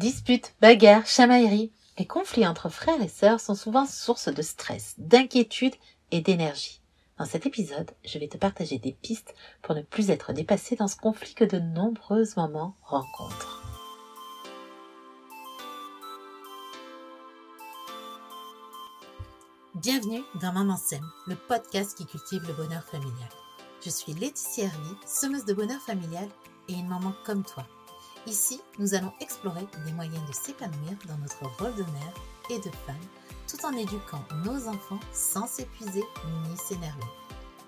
Disputes, bagarres, chamailleries, les conflits entre frères et sœurs sont souvent source de stress, d'inquiétude et d'énergie. Dans cet épisode, je vais te partager des pistes pour ne plus être dépassé dans ce conflit que de nombreux moments rencontrent. Bienvenue dans Maman Sème, le podcast qui cultive le bonheur familial. Je suis Laetitia Hervy, semeuse de bonheur familial et une maman comme toi. Ici, nous allons explorer des moyens de s'épanouir dans notre rôle de mère et de femme, tout en éduquant nos enfants sans s'épuiser ni s'énerver.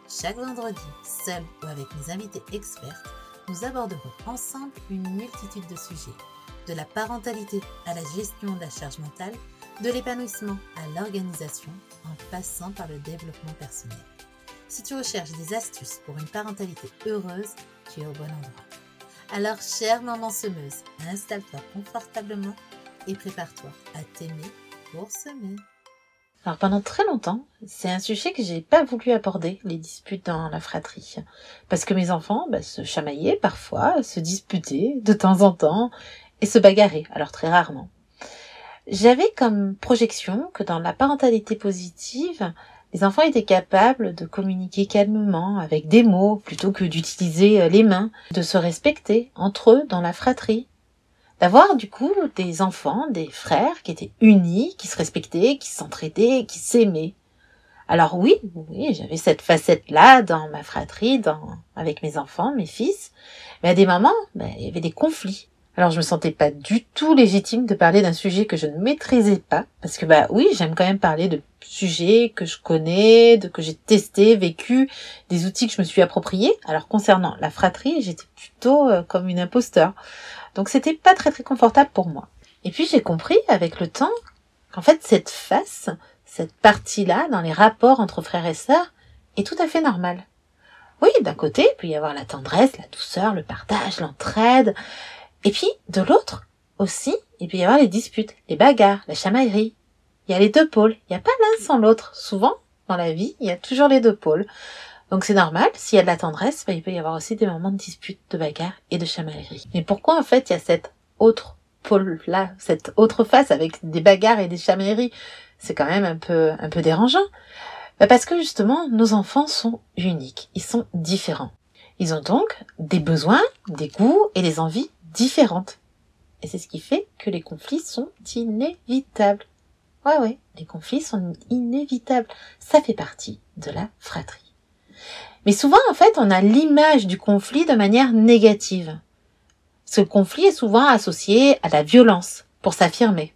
Chaque vendredi, seul ou avec mes invités expertes, nous aborderons ensemble une multitude de sujets, de la parentalité à la gestion de la charge mentale, de l'épanouissement à l'organisation, en passant par le développement personnel. Si tu recherches des astuces pour une parentalité heureuse, tu es au bon endroit. Alors, chère maman semeuse, installe-toi confortablement et prépare-toi à t'aimer pour semer. Alors pendant très longtemps, c'est un sujet que j'ai pas voulu aborder, les disputes dans la fratrie. Parce que mes enfants bah, se chamaillaient parfois, se disputaient de temps en temps, et se bagarraient, alors très rarement. J'avais comme projection que dans la parentalité positive, les enfants étaient capables de communiquer calmement avec des mots plutôt que d'utiliser euh, les mains, de se respecter entre eux dans la fratrie, d'avoir du coup des enfants, des frères qui étaient unis, qui se respectaient, qui s'entraidaient, qui s'aimaient. Alors oui, oui, j'avais cette facette-là dans ma fratrie, dans, avec mes enfants, mes fils. Mais à des moments, ben, il y avait des conflits. Alors je me sentais pas du tout légitime de parler d'un sujet que je ne maîtrisais pas, parce que bah oui, j'aime quand même parler de sujets que je connais, de que j'ai testé, vécu, des outils que je me suis appropriés. Alors concernant la fratrie, j'étais plutôt euh, comme une imposteur. Donc c'était pas très très confortable pour moi. Et puis j'ai compris avec le temps qu'en fait cette face, cette partie-là dans les rapports entre frères et sœurs est tout à fait normale. Oui, d'un côté, il peut y avoir la tendresse, la douceur, le partage, l'entraide, et puis, de l'autre, aussi, il peut y avoir les disputes, les bagarres, la chamaillerie. Il y a les deux pôles. Il n'y a pas l'un sans l'autre. Souvent, dans la vie, il y a toujours les deux pôles. Donc c'est normal, s'il y a de la tendresse, bah, il peut y avoir aussi des moments de dispute, de bagarre et de chamaillerie. Mais pourquoi en fait il y a cette autre pôle-là, cette autre face avec des bagarres et des chamailleries? C'est quand même un peu, un peu dérangeant. Bah, parce que justement, nos enfants sont uniques, ils sont différents. Ils ont donc des besoins, des goûts et des envies différentes. Et c'est ce qui fait que les conflits sont inévitables. Ouais, ouais, les conflits sont inévitables. Ça fait partie de la fratrie. Mais souvent, en fait, on a l'image du conflit de manière négative. Ce conflit est souvent associé à la violence pour s'affirmer.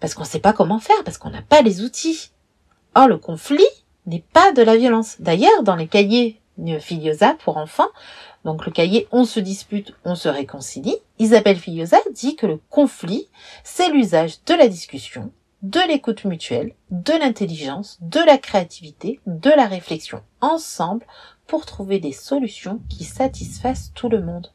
Parce qu'on ne sait pas comment faire, parce qu'on n'a pas les outils. Or, le conflit n'est pas de la violence. D'ailleurs, dans les cahiers Filiosa pour enfants, donc le cahier On se dispute, on se réconcilie, Isabelle Filiosa dit que le conflit, c'est l'usage de la discussion, de l'écoute mutuelle, de l'intelligence, de la créativité, de la réflexion ensemble pour trouver des solutions qui satisfassent tout le monde.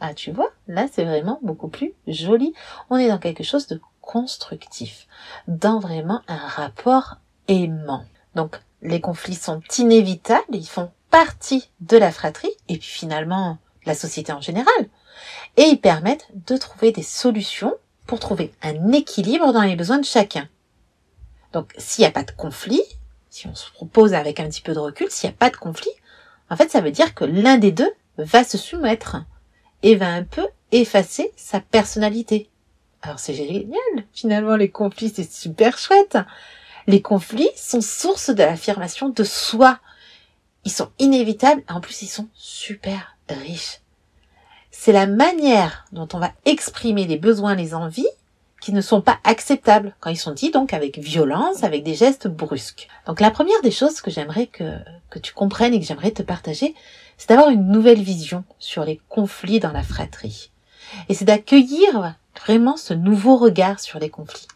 Ah, tu vois, là c'est vraiment beaucoup plus joli. On est dans quelque chose de constructif, dans vraiment un rapport aimant. Donc les conflits sont inévitables, ils font partie de la fratrie et puis finalement la société en général. Et ils permettent de trouver des solutions pour trouver un équilibre dans les besoins de chacun. Donc s'il n'y a pas de conflit, si on se propose avec un petit peu de recul, s'il n'y a pas de conflit, en fait ça veut dire que l'un des deux va se soumettre et va un peu effacer sa personnalité. Alors c'est génial, finalement les conflits c'est super chouette. Les conflits sont source de l'affirmation de soi, ils sont inévitables en plus ils sont super riches. C'est la manière dont on va exprimer les besoins, les envies qui ne sont pas acceptables quand ils sont dits donc avec violence, avec des gestes brusques. Donc la première des choses que j'aimerais que, que tu comprennes et que j'aimerais te partager, c'est d'avoir une nouvelle vision sur les conflits dans la fratrie. Et c'est d'accueillir vraiment ce nouveau regard sur les conflits.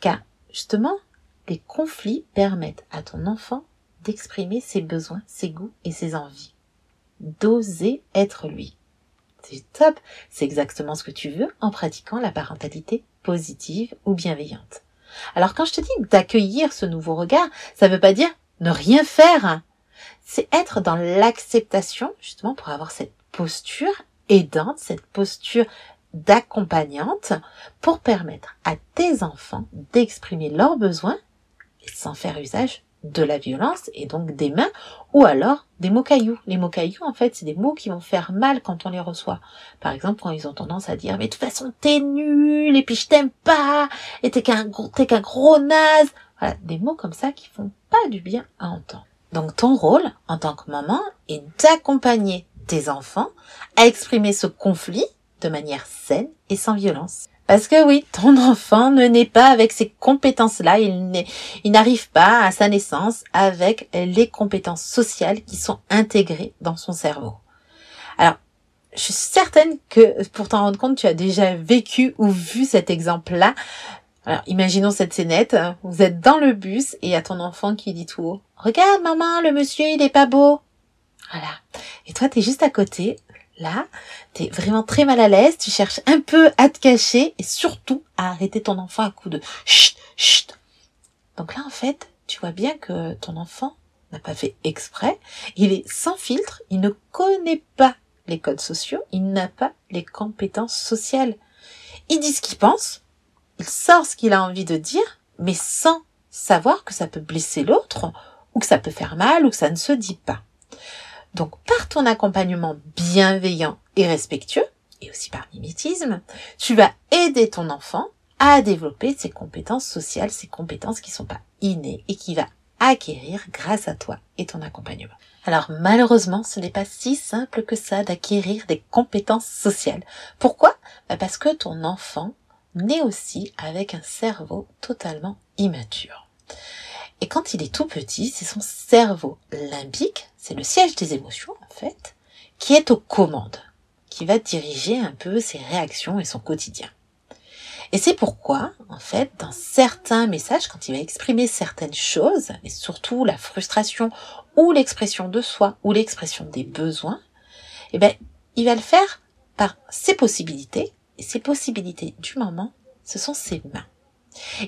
Car justement, les conflits permettent à ton enfant d'exprimer ses besoins, ses goûts et ses envies. D'oser être lui. C'est top, c'est exactement ce que tu veux en pratiquant la parentalité positive ou bienveillante. Alors quand je te dis d'accueillir ce nouveau regard, ça ne veut pas dire ne rien faire. C'est être dans l'acceptation justement pour avoir cette posture aidante, cette posture d'accompagnante pour permettre à tes enfants d'exprimer leurs besoins sans faire usage de la violence et donc des mains ou alors des mots cailloux. Les mots cailloux, en fait, c'est des mots qui vont faire mal quand on les reçoit. Par exemple, quand ils ont tendance à dire, mais de toute façon, t'es nul, et puis je t'aime pas, et t'es qu'un gros, t'es qu'un gros naze. Voilà, des mots comme ça qui font pas du bien à entendre. Donc ton rôle, en tant que maman, est d'accompagner tes enfants à exprimer ce conflit de manière saine et sans violence. Parce que oui, ton enfant ne naît pas avec ces compétences-là, il, il n'arrive pas à sa naissance avec les compétences sociales qui sont intégrées dans son cerveau. Alors, je suis certaine que pour t'en rendre compte, tu as déjà vécu ou vu cet exemple-là. Alors, imaginons cette scénette, vous êtes dans le bus et il y a ton enfant qui dit tout haut, Regarde maman, le monsieur, il est pas beau. Voilà. Et toi, t'es juste à côté, là, t'es vraiment très mal à l'aise, tu cherches un peu à te cacher et surtout à arrêter ton enfant à coup de chut, chut. Donc là, en fait, tu vois bien que ton enfant n'a pas fait exprès, il est sans filtre, il ne connaît pas les codes sociaux, il n'a pas les compétences sociales. Il dit ce qu'il pense, il sort ce qu'il a envie de dire, mais sans savoir que ça peut blesser l'autre, ou que ça peut faire mal, ou que ça ne se dit pas. Donc par ton accompagnement bienveillant et respectueux, et aussi par mimétisme, tu vas aider ton enfant à développer ses compétences sociales, ses compétences qui sont pas innées et qui va acquérir grâce à toi et ton accompagnement. Alors malheureusement, ce n'est pas si simple que ça d'acquérir des compétences sociales. Pourquoi? Bah, Parce que ton enfant naît aussi avec un cerveau totalement immature. Et quand il est tout petit, c'est son cerveau limbique, c'est le siège des émotions en fait, qui est aux commandes, qui va diriger un peu ses réactions et son quotidien. Et c'est pourquoi, en fait, dans certains messages, quand il va exprimer certaines choses, et surtout la frustration ou l'expression de soi ou l'expression des besoins, eh ben, il va le faire par ses possibilités, et ses possibilités du moment, ce sont ses mains.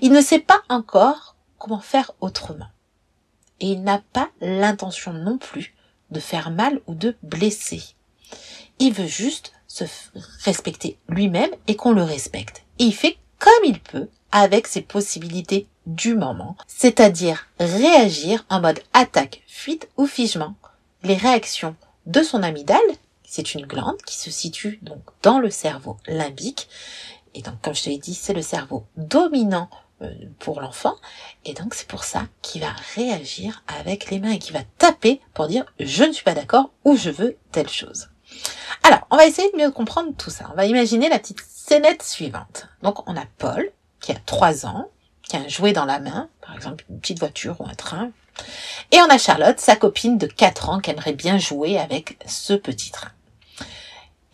Il ne sait pas encore comment faire autrement. Et il n'a pas l'intention non plus de faire mal ou de blesser. Il veut juste se respecter lui-même et qu'on le respecte. Et il fait comme il peut avec ses possibilités du moment, c'est-à-dire réagir en mode attaque, fuite ou figement. Les réactions de son amygdale, c'est une glande qui se situe donc dans le cerveau limbique, et donc comme je te l'ai dit, c'est le cerveau dominant pour l'enfant. Et donc c'est pour ça qu'il va réagir avec les mains et qu'il va taper pour dire je ne suis pas d'accord ou je veux telle chose. Alors, on va essayer de mieux comprendre tout ça. On va imaginer la petite scénette suivante. Donc on a Paul qui a 3 ans, qui a un jouet dans la main, par exemple une petite voiture ou un train. Et on a Charlotte, sa copine de 4 ans, qui aimerait bien jouer avec ce petit train.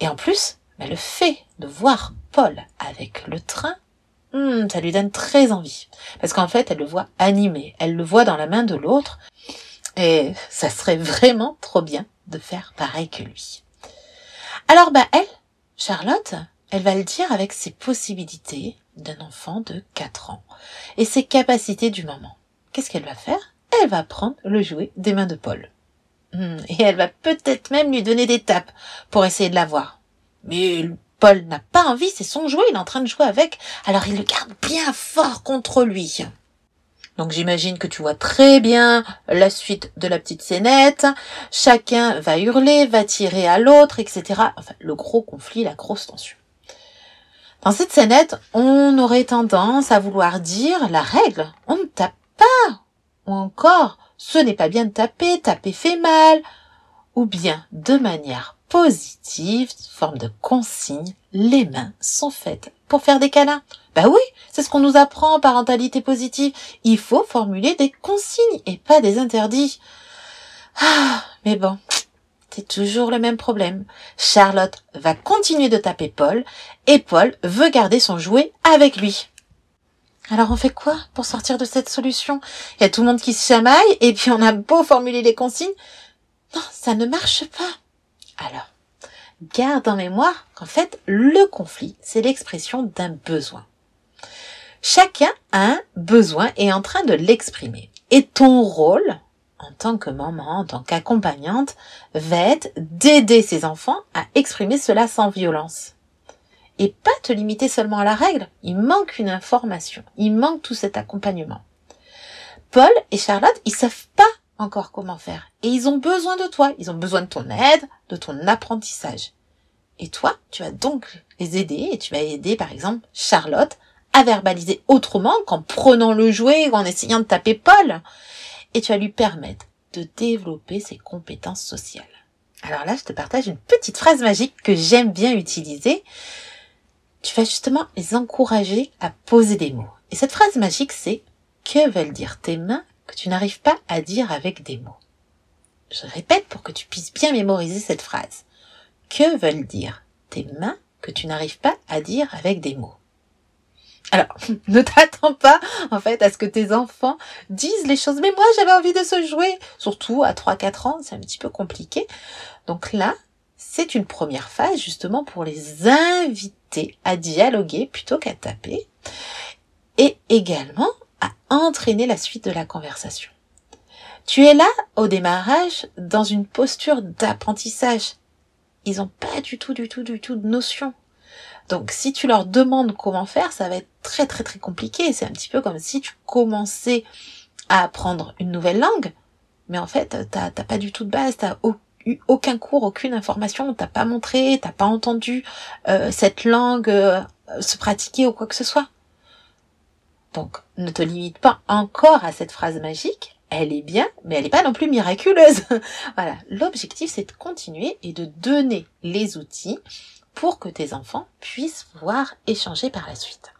Et en plus, bah, le fait de voir Paul avec le train Hmm, ça lui donne très envie. Parce qu'en fait, elle le voit animé, elle le voit dans la main de l'autre, et ça serait vraiment trop bien de faire pareil que lui. Alors, bah, elle, Charlotte, elle va le dire avec ses possibilités d'un enfant de 4 ans et ses capacités du moment. Qu'est-ce qu'elle va faire? Elle va prendre le jouet des mains de Paul. Hmm, et elle va peut-être même lui donner des tapes pour essayer de l'avoir. Mais Paul n'a pas envie, c'est son jouet, il est en train de jouer avec, alors il le garde bien fort contre lui. Donc j'imagine que tu vois très bien la suite de la petite scénette. Chacun va hurler, va tirer à l'autre, etc. Enfin, le gros conflit, la grosse tension. Dans cette scénette, on aurait tendance à vouloir dire la règle, on ne tape pas. Ou encore, ce n'est pas bien de taper, taper fait mal. Ou bien, de manière positive, forme de consigne, les mains sont faites pour faire des câlins. Bah oui, c'est ce qu'on nous apprend en parentalité positive. Il faut formuler des consignes et pas des interdits. Ah, mais bon, c'est toujours le même problème. Charlotte va continuer de taper Paul et Paul veut garder son jouet avec lui. Alors on fait quoi pour sortir de cette solution? Il y a tout le monde qui se chamaille et puis on a beau formuler les consignes. Non, ça ne marche pas. Alors, garde en mémoire qu'en fait, le conflit, c'est l'expression d'un besoin. Chacun a un besoin et est en train de l'exprimer. Et ton rôle, en tant que maman, en tant qu'accompagnante, va être d'aider ses enfants à exprimer cela sans violence. et pas te limiter seulement à la règle. Il manque une information. Il manque tout cet accompagnement. Paul et Charlotte, ils savent pas encore comment faire. Et ils ont besoin de toi. Ils ont besoin de ton aide, de ton apprentissage. Et toi, tu vas donc les aider et tu vas aider, par exemple, Charlotte à verbaliser autrement qu'en prenant le jouet ou en essayant de taper Paul. Et tu vas lui permettre de développer ses compétences sociales. Alors là, je te partage une petite phrase magique que j'aime bien utiliser. Tu vas justement les encourager à poser des mots. Et cette phrase magique, c'est que veulent dire tes mains que tu n'arrives pas à dire avec des mots. Je répète pour que tu puisses bien mémoriser cette phrase. Que veulent dire tes mains que tu n'arrives pas à dire avec des mots? Alors, ne t'attends pas, en fait, à ce que tes enfants disent les choses. Mais moi, j'avais envie de se jouer. Surtout à 3-4 ans, c'est un petit peu compliqué. Donc là, c'est une première phase, justement, pour les inviter à dialoguer plutôt qu'à taper. Et également entraîner la suite de la conversation. Tu es là, au démarrage, dans une posture d'apprentissage. Ils n'ont pas du tout, du tout, du tout de notion donc si tu leur demandes comment faire, ça va être très très très compliqué. C'est un petit peu comme si tu commençais à apprendre une nouvelle langue, mais en fait t'as pas du tout de base, t'as eu aucun cours, aucune information, t'as pas montré, t'as pas entendu euh, cette langue euh, se pratiquer ou quoi que ce soit. Donc ne te limite pas encore à cette phrase magique, elle est bien, mais elle n'est pas non plus miraculeuse. voilà, l'objectif c'est de continuer et de donner les outils pour que tes enfants puissent voir échanger par la suite.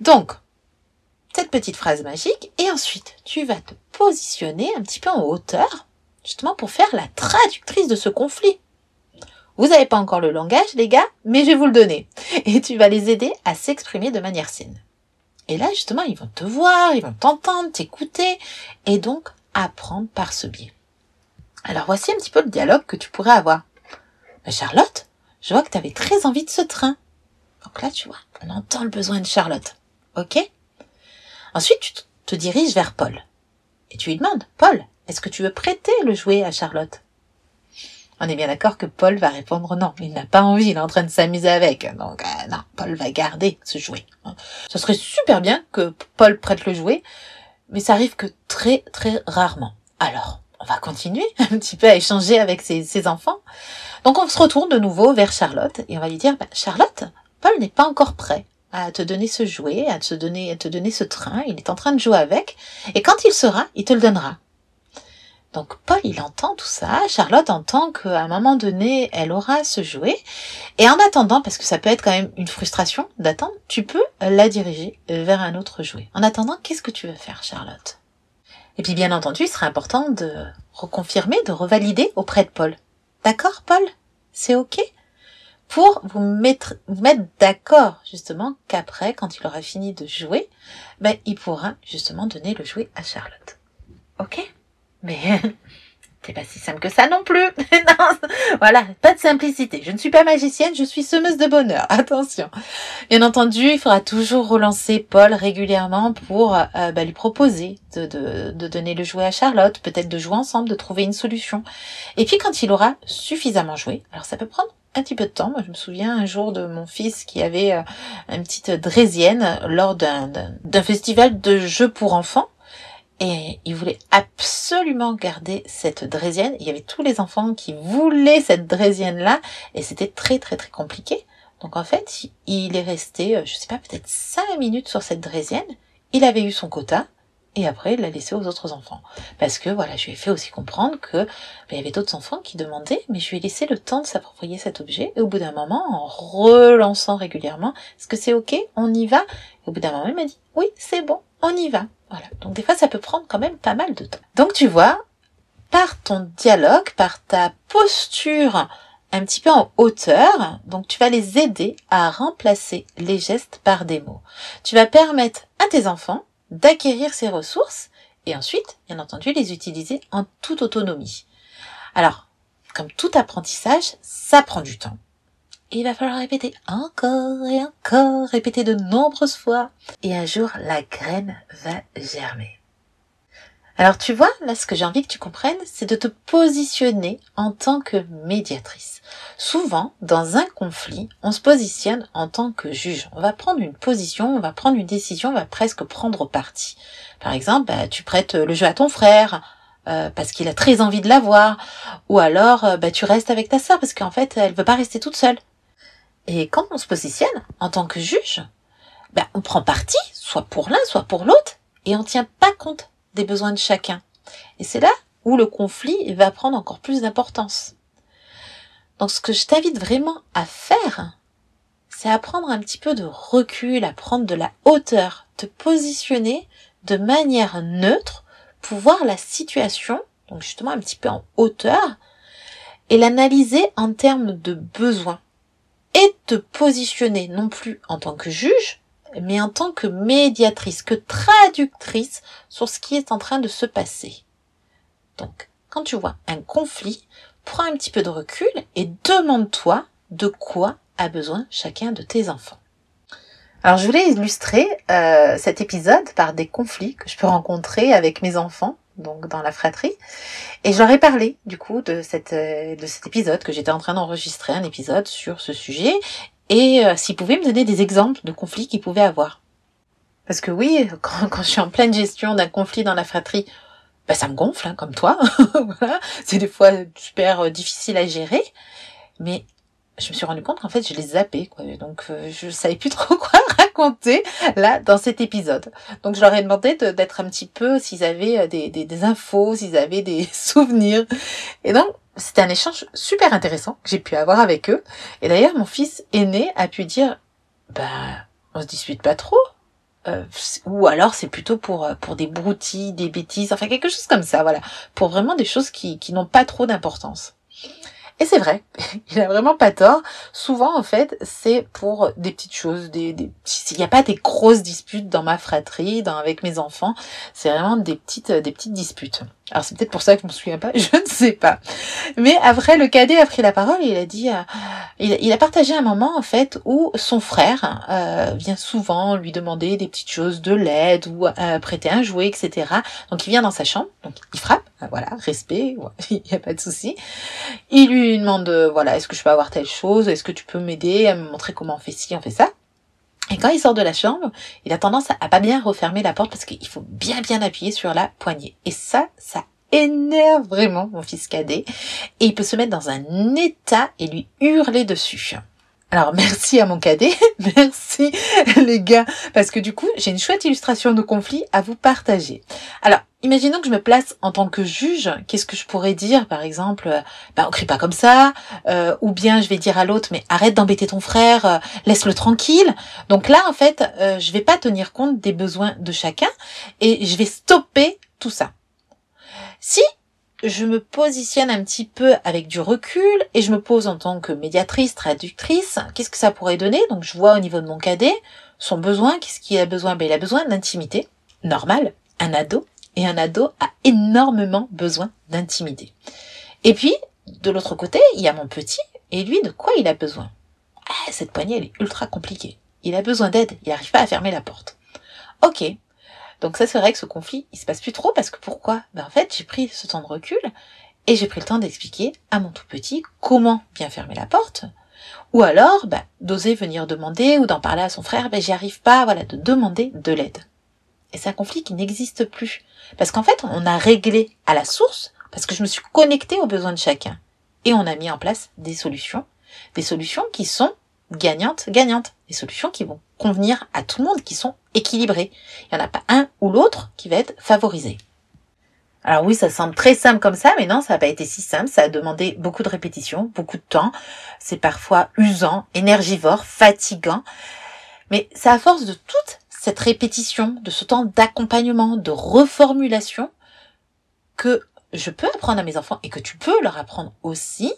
Donc, cette petite phrase magique, et ensuite, tu vas te positionner un petit peu en hauteur, justement pour faire la traductrice de ce conflit. Vous n'avez pas encore le langage, les gars, mais je vais vous le donner. Et tu vas les aider à s'exprimer de manière saine. Et là, justement, ils vont te voir, ils vont t'entendre, t'écouter, et donc apprendre par ce biais. Alors voici un petit peu le dialogue que tu pourrais avoir. Charlotte, je vois que tu avais très envie de ce train. Donc là, tu vois, on entend le besoin de Charlotte. Ok? Ensuite, tu te diriges vers Paul. Et tu lui demandes, Paul, est-ce que tu veux prêter le jouet à Charlotte? On est bien d'accord que Paul va répondre non. Il n'a pas envie, il est en train de s'amuser avec. Donc euh, non, Paul va garder ce jouet. Ce serait super bien que Paul prête le jouet, mais ça arrive que très très rarement. Alors, on va continuer un petit peu à échanger avec ses enfants. Donc on se retourne de nouveau vers Charlotte et on va lui dire, bah, Charlotte, Paul n'est pas encore prêt à te donner ce jouet, à te donner, à te donner ce train, il est en train de jouer avec, et quand il sera, il te le donnera. Donc Paul, il entend tout ça, Charlotte entend qu'à un moment donné, elle aura ce jouet, et en attendant, parce que ça peut être quand même une frustration d'attendre, tu peux la diriger vers un autre jouet. En attendant, qu'est-ce que tu veux faire, Charlotte? Et puis bien entendu, il sera important de reconfirmer, de revalider auprès de Paul. D'accord, Paul? C'est OK? Pour vous mettre, vous mettre d'accord, justement, qu'après, quand il aura fini de jouer, ben, il pourra, justement, donner le jouet à Charlotte. OK? Mais c'est pas si simple que ça non plus. non, voilà, pas de simplicité. Je ne suis pas magicienne, je suis semeuse de bonheur. Attention. Bien entendu, il faudra toujours relancer Paul régulièrement pour euh, bah, lui proposer de, donner le jouet à Charlotte, peut-être de jouer ensemble, de trouver une solution. Et puis quand il aura suffisamment joué, alors ça peut prendre un petit peu de temps. Moi, je me souviens un jour de mon fils qui avait euh, une petite draisienne lors d'un festival de jeux pour enfants. Et il voulait absolument garder cette draisienne. Il y avait tous les enfants qui voulaient cette draisienne-là. Et c'était très très très compliqué. Donc en fait, il est resté, euh, je sais pas, peut-être cinq minutes sur cette draisienne. Il avait eu son quota. Et après, il l'a laissé aux autres enfants. Parce que, voilà, je lui ai fait aussi comprendre que ben, il y avait d'autres enfants qui demandaient, mais je lui ai laissé le temps de s'approprier cet objet. Et au bout d'un moment, en relançant régulièrement, est-ce que c'est ok? On y va? Au bout d'un moment, il m'a dit, oui, c'est bon, on y va. Voilà. Donc des fois, ça peut prendre quand même pas mal de temps. Donc tu vois, par ton dialogue, par ta posture un petit peu en hauteur, donc tu vas les aider à remplacer les gestes par des mots. Tu vas permettre à tes enfants d'acquérir ces ressources et ensuite, bien entendu, les utiliser en toute autonomie. Alors, comme tout apprentissage, ça prend du temps il va falloir répéter encore et encore, répéter de nombreuses fois. Et un jour, la graine va germer. Alors tu vois, là ce que j'ai envie que tu comprennes, c'est de te positionner en tant que médiatrice. Souvent, dans un conflit, on se positionne en tant que juge. On va prendre une position, on va prendre une décision, on va presque prendre parti. Par exemple, bah, tu prêtes le jeu à ton frère, euh, parce qu'il a très envie de l'avoir, ou alors euh, bah, tu restes avec ta sœur parce qu'en fait elle veut pas rester toute seule. Et quand on se positionne en tant que juge, bah, on prend parti, soit pour l'un, soit pour l'autre, et on tient pas compte des besoins de chacun. Et c'est là où le conflit va prendre encore plus d'importance. Donc ce que je t'invite vraiment à faire, c'est à prendre un petit peu de recul, à prendre de la hauteur, te positionner de manière neutre pour voir la situation, donc justement un petit peu en hauteur, et l'analyser en termes de besoins. Et te positionner non plus en tant que juge, mais en tant que médiatrice, que traductrice sur ce qui est en train de se passer. Donc, quand tu vois un conflit, prends un petit peu de recul et demande-toi de quoi a besoin chacun de tes enfants. Alors je voulais illustrer euh, cet épisode par des conflits que je peux rencontrer avec mes enfants, donc dans la fratrie, et je leur ai parlé du coup de cette euh, de cet épisode que j'étais en train d'enregistrer un épisode sur ce sujet et euh, s'ils pouvaient me donner des exemples de conflits qu'ils pouvaient avoir. Parce que oui, quand, quand je suis en pleine gestion d'un conflit dans la fratrie, bah, ça me gonfle, hein, comme toi. voilà. C'est des fois super euh, difficile à gérer. Mais je me suis rendu compte qu'en fait, je les zappais. Quoi. Donc, euh, je savais plus trop quoi raconter là dans cet épisode. Donc, je leur ai demandé d'être un petit peu, s'ils avaient euh, des, des, des infos, s'ils avaient des souvenirs. Et donc, c'était un échange super intéressant que j'ai pu avoir avec eux. Et d'ailleurs, mon fils aîné a pu dire, bah, on se dispute pas trop. Euh, ou alors c'est plutôt pour euh, pour des broutilles, des bêtises, enfin quelque chose comme ça, voilà, pour vraiment des choses qui qui n'ont pas trop d'importance. Et c'est vrai, il a vraiment pas tort. Souvent, en fait, c'est pour des petites choses, des, des il n'y a pas des grosses disputes dans ma fratrie, avec mes enfants. C'est vraiment des petites, des petites disputes. Alors c'est peut-être pour ça que je me souviens pas, je ne sais pas. Mais après, le cadet a pris la parole et il a dit, euh, il, a partagé un moment en fait où son frère euh, vient souvent lui demander des petites choses, de l'aide ou euh, prêter un jouet, etc. Donc il vient dans sa chambre, donc il frappe, voilà, respect, il n'y a pas de souci. Il lui demande, voilà, est-ce que je peux avoir telle chose, est-ce que tu peux m'aider à me montrer comment on fait ci, on fait ça? Et quand il sort de la chambre, il a tendance à, pas bien refermer la porte parce qu'il faut bien bien appuyer sur la poignée. Et ça, ça énerve vraiment mon fils cadet. Et il peut se mettre dans un état et lui hurler dessus. Alors merci à mon cadet, merci les gars, parce que du coup j'ai une chouette illustration de conflit à vous partager. Alors imaginons que je me place en tant que juge, qu'est-ce que je pourrais dire par exemple bah on crie pas comme ça, euh, ou bien je vais dire à l'autre mais arrête d'embêter ton frère, euh, laisse-le tranquille. Donc là en fait euh, je vais pas tenir compte des besoins de chacun et je vais stopper tout ça. Si je me positionne un petit peu avec du recul et je me pose en tant que médiatrice, traductrice, qu'est-ce que ça pourrait donner? Donc je vois au niveau de mon cadet son besoin, qu'est-ce qu'il a besoin? Ben il a besoin d'intimité, normal, un ado, et un ado a énormément besoin d'intimité. Et puis, de l'autre côté, il y a mon petit, et lui, de quoi il a besoin? Ah, Cette poignée, elle est ultra compliquée. Il a besoin d'aide, il n'arrive pas à fermer la porte. Ok, donc ça, c'est vrai que ce conflit, il se passe plus trop parce que pourquoi? Ben en fait, j'ai pris ce temps de recul et j'ai pris le temps d'expliquer à mon tout petit comment bien fermer la porte. Ou alors, ben, d'oser venir demander ou d'en parler à son frère, ben j'y arrive pas, voilà, de demander de l'aide. Et c'est un conflit qui n'existe plus. Parce qu'en fait, on a réglé à la source, parce que je me suis connectée aux besoins de chacun. Et on a mis en place des solutions. Des solutions qui sont gagnantes, gagnantes. Des solutions qui vont convenir à tout le monde, qui sont équilibrées. Il n'y en a pas un ou l'autre qui va être favorisé. Alors oui, ça semble très simple comme ça, mais non, ça n'a pas été si simple. Ça a demandé beaucoup de répétitions, beaucoup de temps. C'est parfois usant, énergivore, fatigant. Mais c'est à force de toute cette répétition, de ce temps d'accompagnement, de reformulation, que je peux apprendre à mes enfants et que tu peux leur apprendre aussi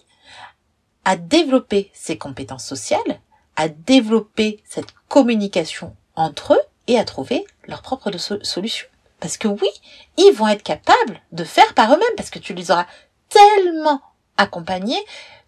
à développer ces compétences sociales, à développer cette communication entre eux et à trouver leur propre solution. Parce que oui, ils vont être capables de faire par eux-mêmes parce que tu les auras tellement accompagnés,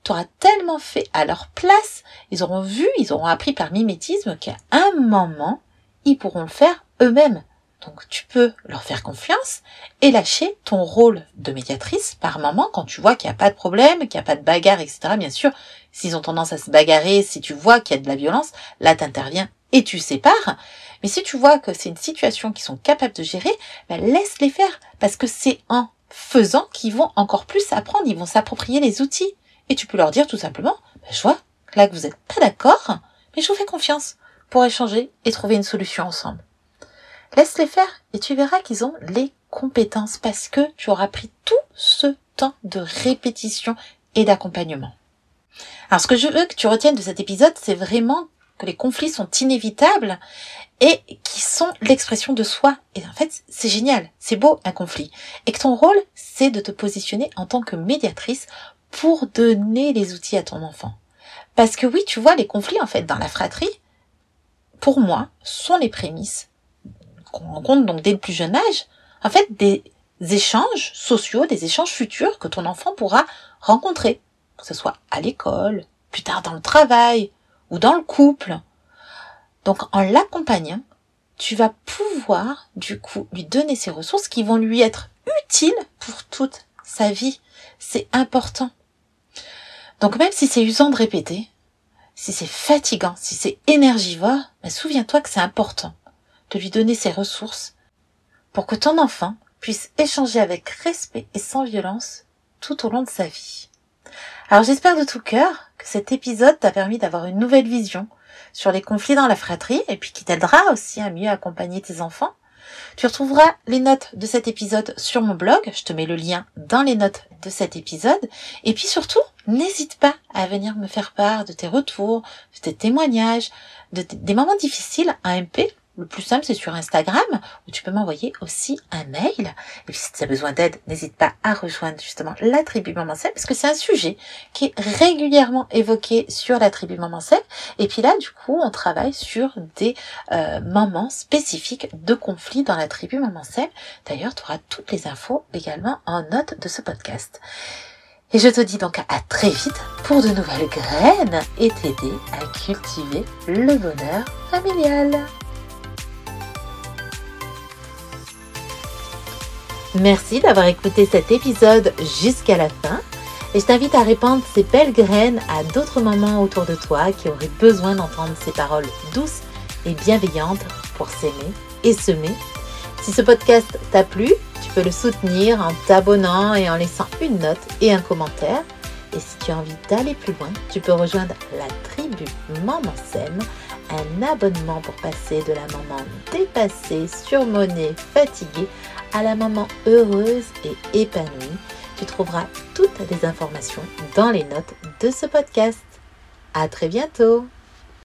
tu auras tellement fait à leur place, ils auront vu, ils auront appris par mimétisme qu'à un moment, ils pourront le faire eux-mêmes. Donc tu peux leur faire confiance et lâcher ton rôle de médiatrice par moment quand tu vois qu'il n'y a pas de problème, qu'il n'y a pas de bagarre, etc. Bien sûr, s'ils ont tendance à se bagarrer, si tu vois qu'il y a de la violence, là t'interviens et tu sépares. Mais si tu vois que c'est une situation qu'ils sont capables de gérer, ben laisse-les faire parce que c'est en faisant qu'ils vont encore plus apprendre, ils vont s'approprier les outils. Et tu peux leur dire tout simplement, ben je vois là que vous n'êtes pas d'accord, mais je vous fais confiance pour échanger et trouver une solution ensemble. Laisse-les faire et tu verras qu'ils ont les compétences parce que tu auras pris tout ce temps de répétition et d'accompagnement. Alors ce que je veux que tu retiennes de cet épisode, c'est vraiment que les conflits sont inévitables et qui sont l'expression de soi. Et en fait, c'est génial, c'est beau un conflit. Et que ton rôle, c'est de te positionner en tant que médiatrice pour donner les outils à ton enfant. Parce que oui, tu vois, les conflits, en fait, dans la fratrie, pour moi, sont les prémices qu'on rencontre donc dès le plus jeune âge, en fait des échanges sociaux, des échanges futurs que ton enfant pourra rencontrer, que ce soit à l'école, plus tard dans le travail ou dans le couple. Donc en l'accompagnant, tu vas pouvoir du coup lui donner ces ressources qui vont lui être utiles pour toute sa vie. C'est important. Donc même si c'est usant de répéter, si c'est fatigant, si c'est énergivore, ben souviens-toi que c'est important de lui donner ses ressources pour que ton enfant puisse échanger avec respect et sans violence tout au long de sa vie. Alors j'espère de tout cœur que cet épisode t'a permis d'avoir une nouvelle vision sur les conflits dans la fratrie et puis qui t'aidera aussi à mieux accompagner tes enfants. Tu retrouveras les notes de cet épisode sur mon blog, je te mets le lien dans les notes de cet épisode. Et puis surtout, n'hésite pas à venir me faire part de tes retours, de tes témoignages, de des moments difficiles à MP le plus simple, c'est sur Instagram, où tu peux m'envoyer aussi un mail. Et puis, si tu as besoin d'aide, n'hésite pas à rejoindre justement la tribu Maman parce que c'est un sujet qui est régulièrement évoqué sur la tribu Maman Et puis là, du coup, on travaille sur des euh, moments spécifiques de conflits dans la tribu Maman D'ailleurs, tu auras toutes les infos également en note de ce podcast. Et je te dis donc à très vite pour de nouvelles graines et t'aider à cultiver le bonheur familial. Merci d'avoir écouté cet épisode jusqu'à la fin et je t'invite à répandre ces belles graines à d'autres mamans autour de toi qui auraient besoin d'entendre ces paroles douces et bienveillantes pour s'aimer et semer. Si ce podcast t'a plu, tu peux le soutenir en t'abonnant et en laissant une note et un commentaire. Et si tu as envie d'aller plus loin, tu peux rejoindre la tribu Maman Sème, un abonnement pour passer de la maman dépassée, surmonnée, fatiguée à la maman heureuse et épanouie. Tu trouveras toutes les informations dans les notes de ce podcast. À très bientôt!